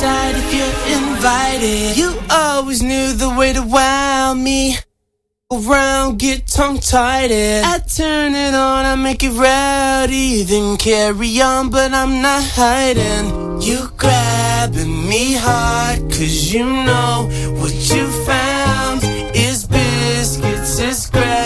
inside if you're invited. You always knew the way to wow me. Around, get tongue tied. I turn it on, I make it rowdy. Then carry on, but I'm not hiding. You grabbing me hard, cause you know what you found is biscuits, is grass.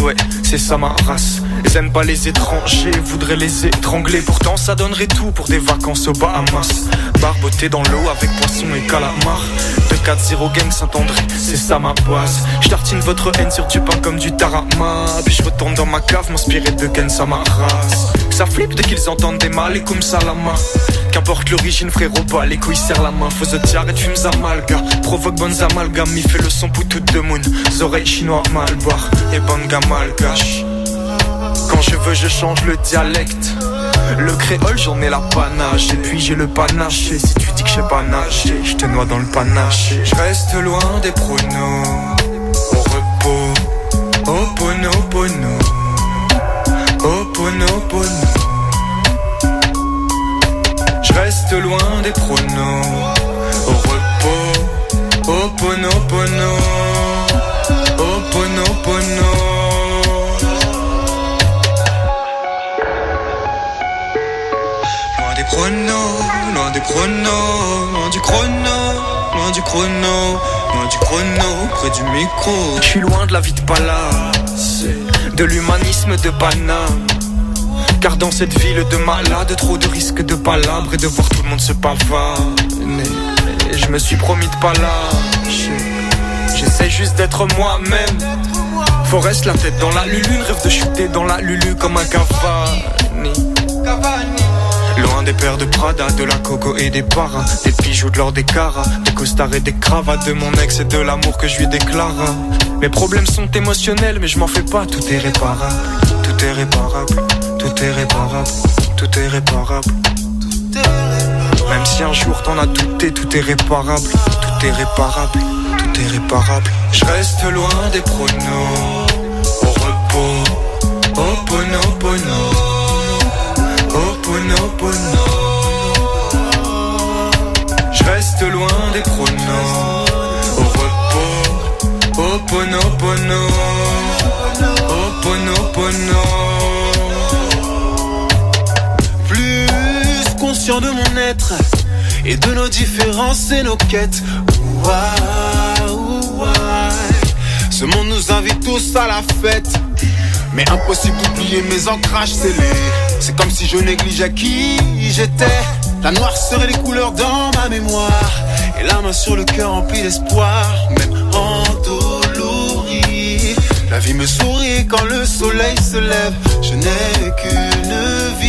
Ouais, c'est ça ma race. Ils aiment pas les étrangers, voudraient les étrangler. Pourtant, ça donnerait tout pour des vacances aux Bahamas. Barboté dans l'eau avec poisson et calamar. 2-4-0 gang Saint-André, c'est ça ma base. Je tartine votre haine sur du pain comme du tarama. Puis je retourne dans ma cave, m'inspirer de Ken Samaras. Ça flippe dès qu'ils entendent des mal et comme ça la main. Qu'importe l'origine, frérot, pas les couilles serrent la main. Faut se tirer, fumes amalga. Provoque bonnes amalgames, il fait le son pour toute de moon. Oreilles chinois, mal boire et banga malgache. Quand je veux, je change le dialecte. Le créole, j'en ai la panache. Et puis j'ai le panache. Et si tu dis que je sais pas nager, je te noie dans le panache. Je reste loin des pronos. Au repos. Au pono. Au. Loin des pronos. Au repos. Au pono pono. Au pono pono. Loin des pronos, loin des pronos, loin du chrono, loin du chrono, loin du chrono, près du micro. Je suis loin de la vie de palace, de l'humanisme de Paname. Car dans cette ville de malades, trop de risques de palabres et de voir tout le monde se pavaner. Je me suis promis de pas lâcher. J'essaie juste d'être moi-même. Forest la tête dans la lulu, rêve de chuter dans la lulu comme un Cavani. Loin des paires de Prada, de la coco et des paras Des bijoux de l'or des caras Des costards et des cravates De mon ex et de l'amour que je lui déclare Mes problèmes sont émotionnels mais je m'en fais pas Tout est réparable, tout est réparable Tout est réparable, tout est réparable. Même si un jour t'en as douté Tout est réparable, tout est réparable Tout est réparable. Je reste loin des pronos. Au repos, au pono pono. Oponopono Je reste loin des pronoms Au repos Oponopono Oponopono Plus de mon être Et de nos différences et nos quêtes. Waouh. Ce monde nous invite tous à la fête. Mais impossible d'oublier mes ancrages scellés. C'est comme si je négligeais qui j'étais. La noire serait les couleurs dans ma mémoire. Et la main sur le cœur remplie d'espoir Même endolori La vie me sourit quand le soleil se lève. Je n'ai qu'une vie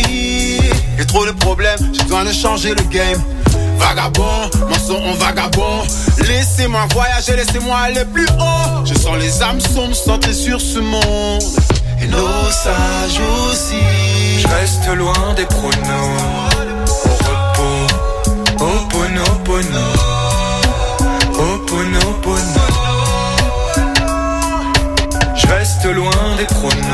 trop de problèmes, j'ai besoin de changer le game Vagabond, mensonge en vagabond Laissez-moi voyager, laissez-moi aller plus haut Je sens les âmes sombres centrées sur ce monde et nos sages aussi. Je reste loin des pronos. Au repos, au pono au. Je reste loin des pronos.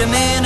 A minute,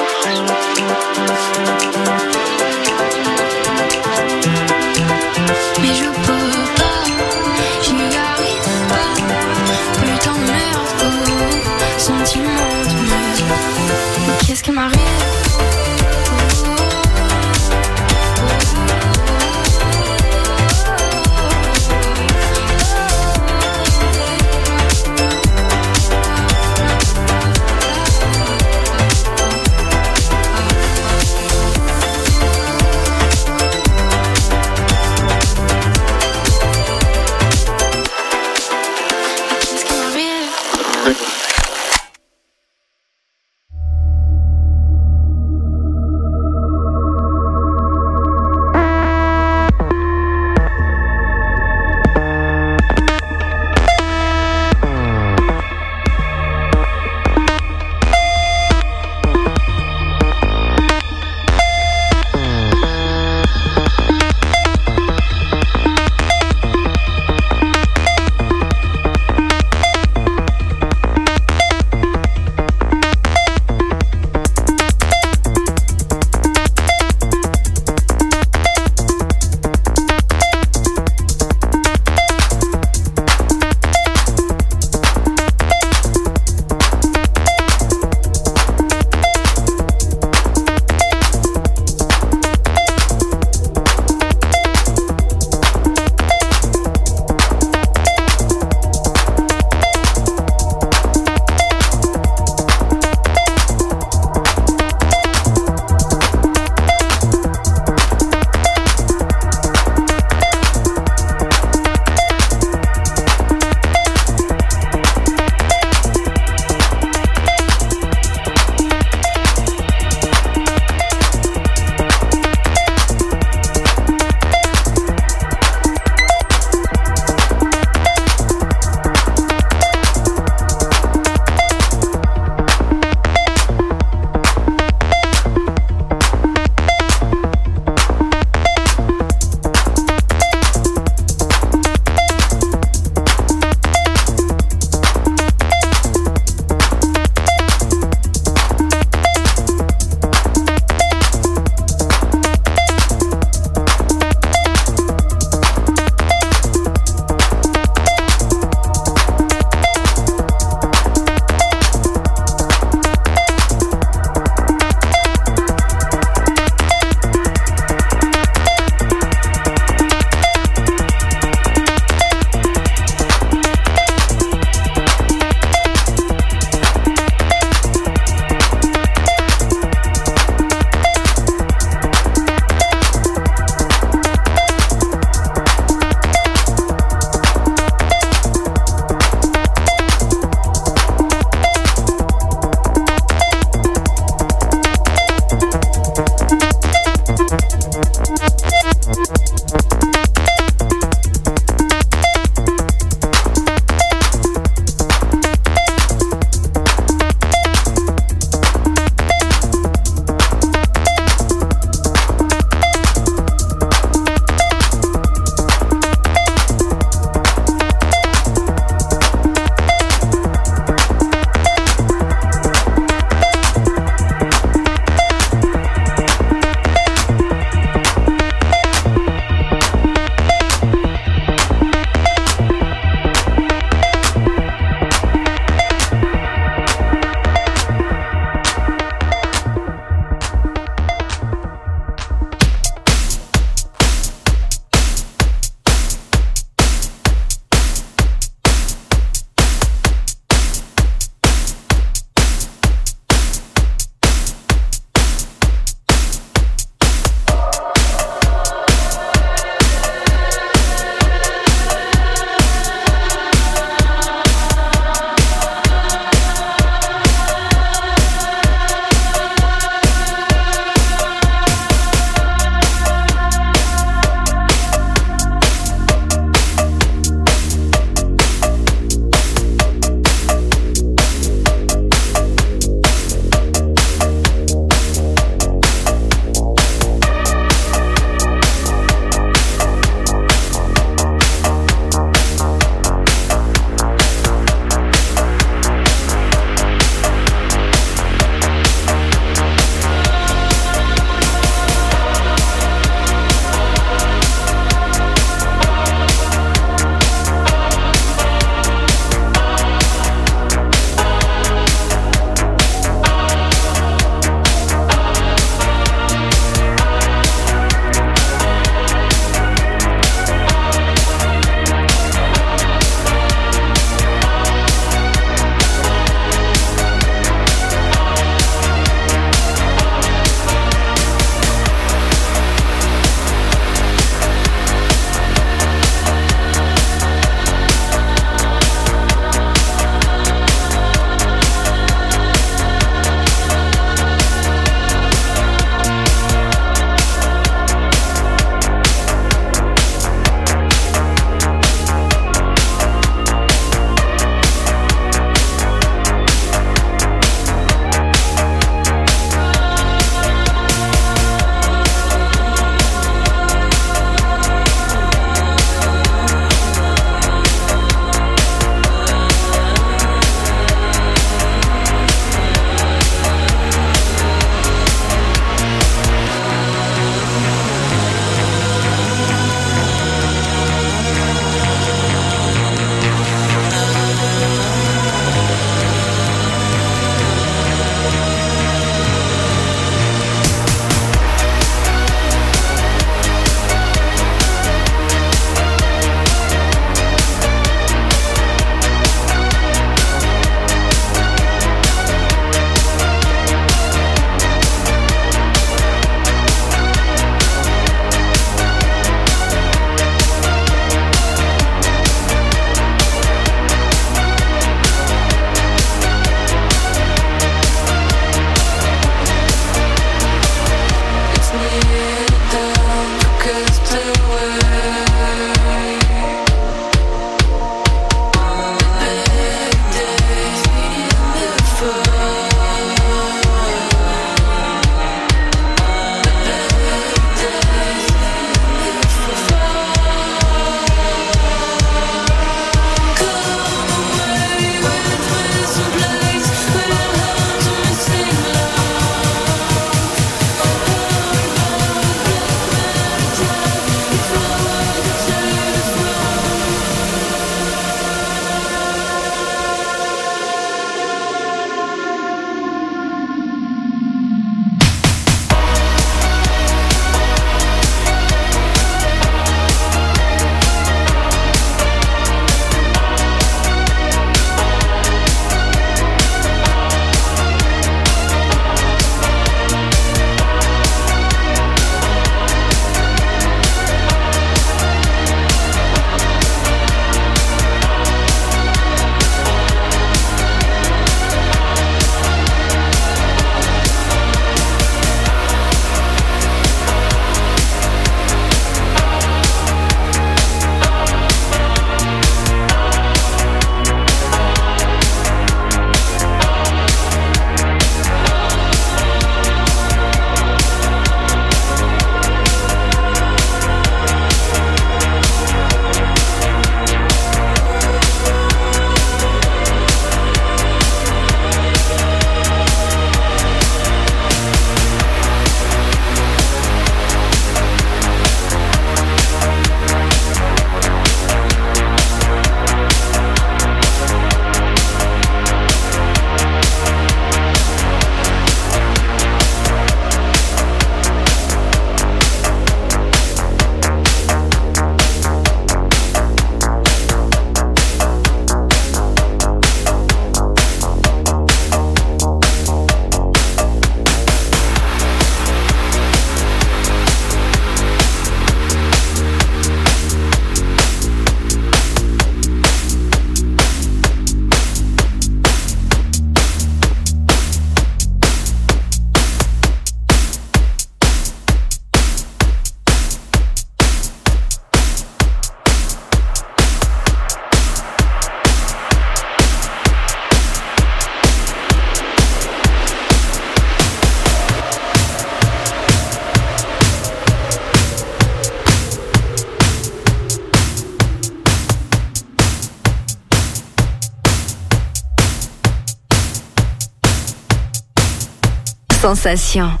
Sensation.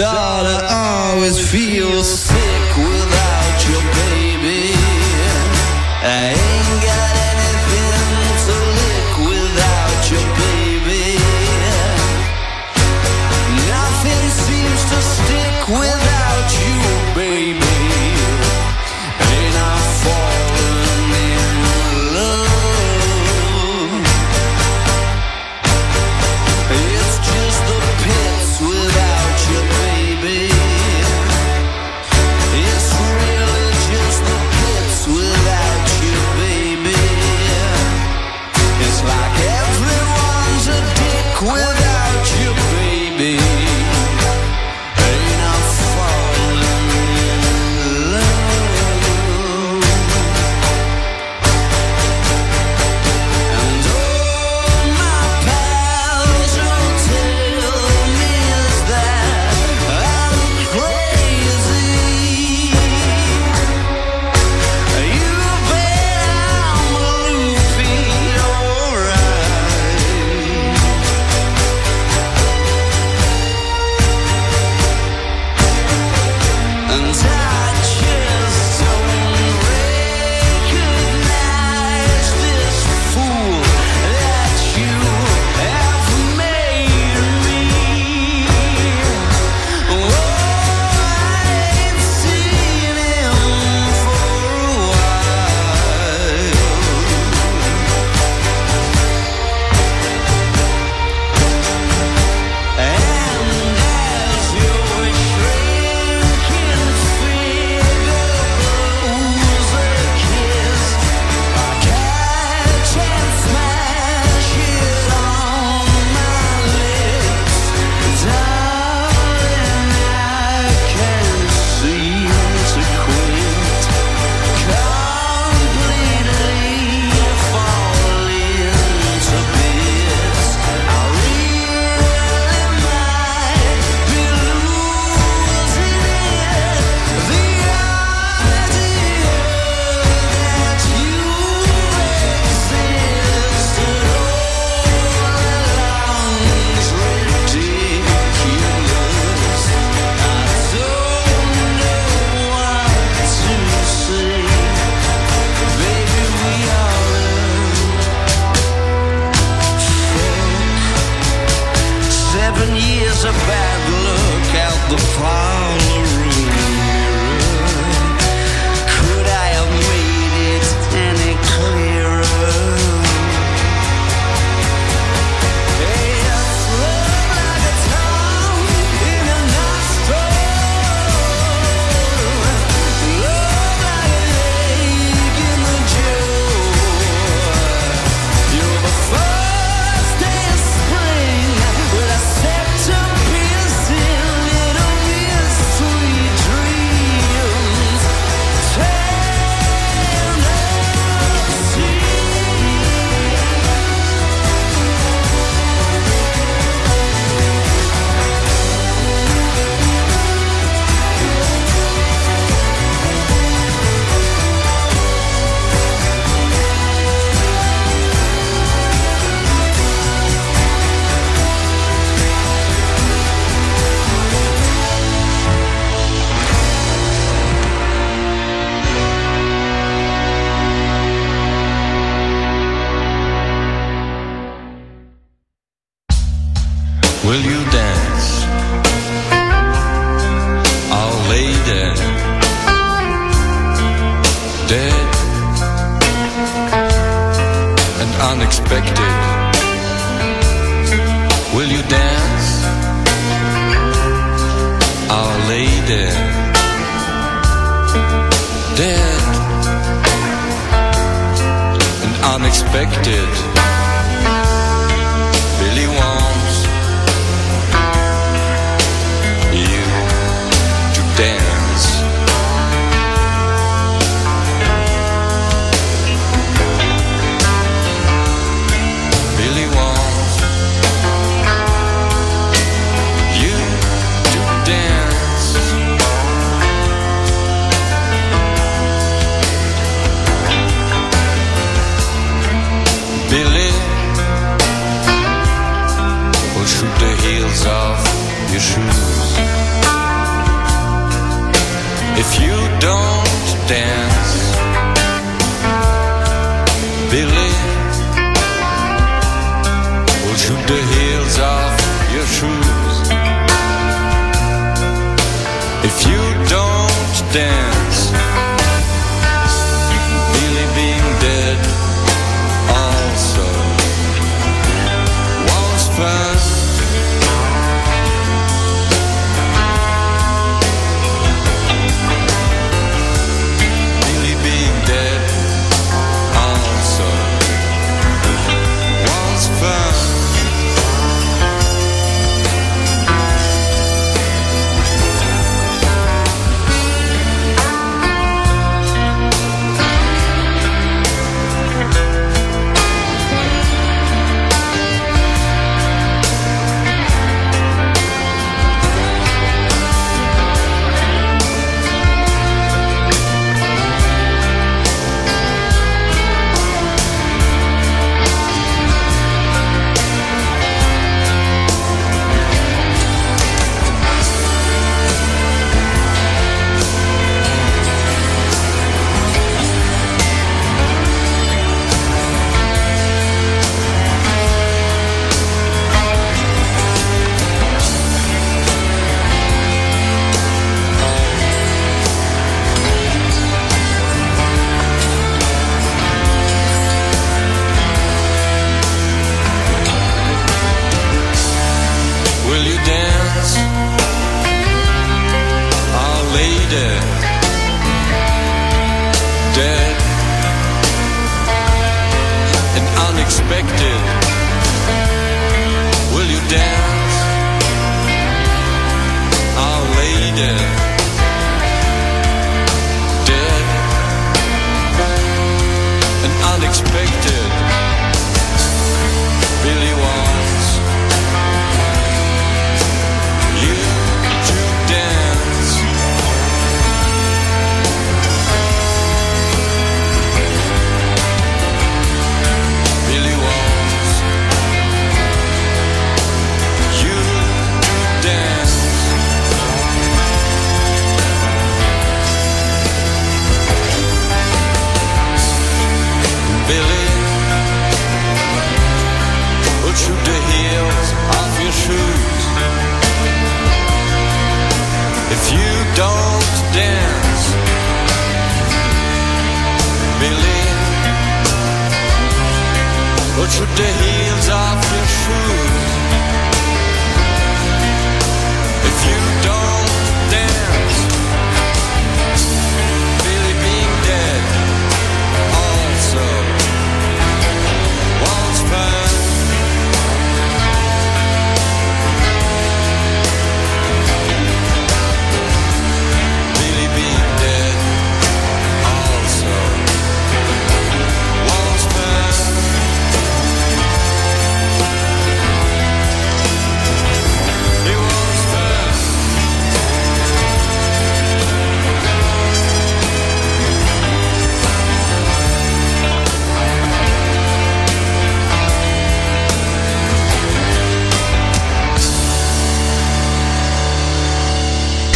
I always feel.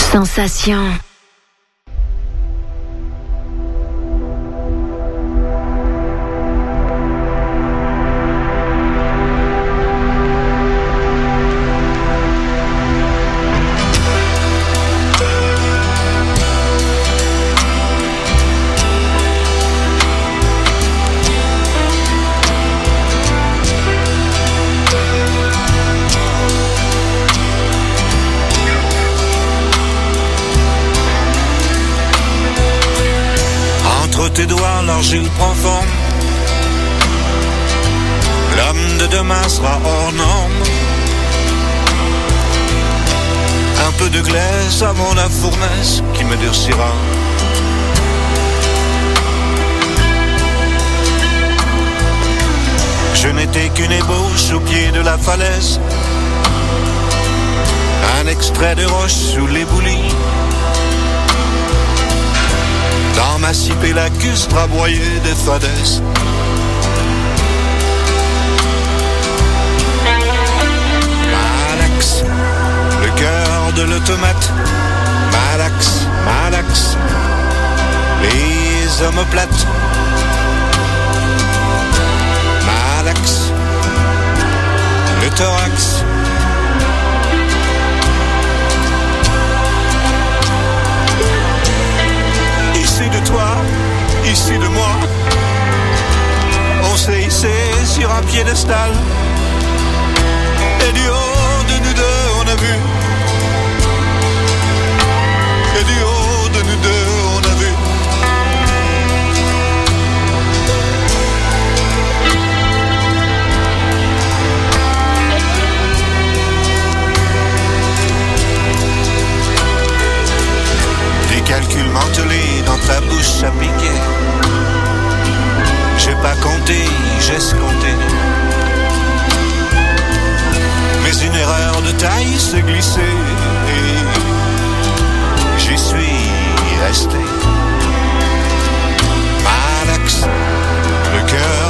sensation. un piédestal. Et du haut de nous deux, on a vu. Et du haut de nous deux, on a vu. Des calculs mantelés dans ta bouche à piquer. J'ai pas compté, j'ai escompté. Mais une erreur de taille s'est glissée et j'y suis resté. Malaxe, le cœur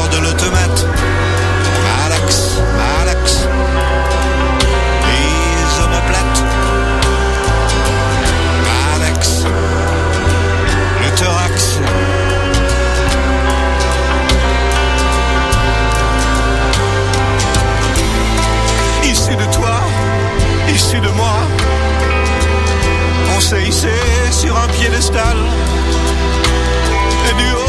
de moi. On s'est hissé sur un piédestal. Et du haut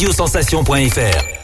radiosensation.fr.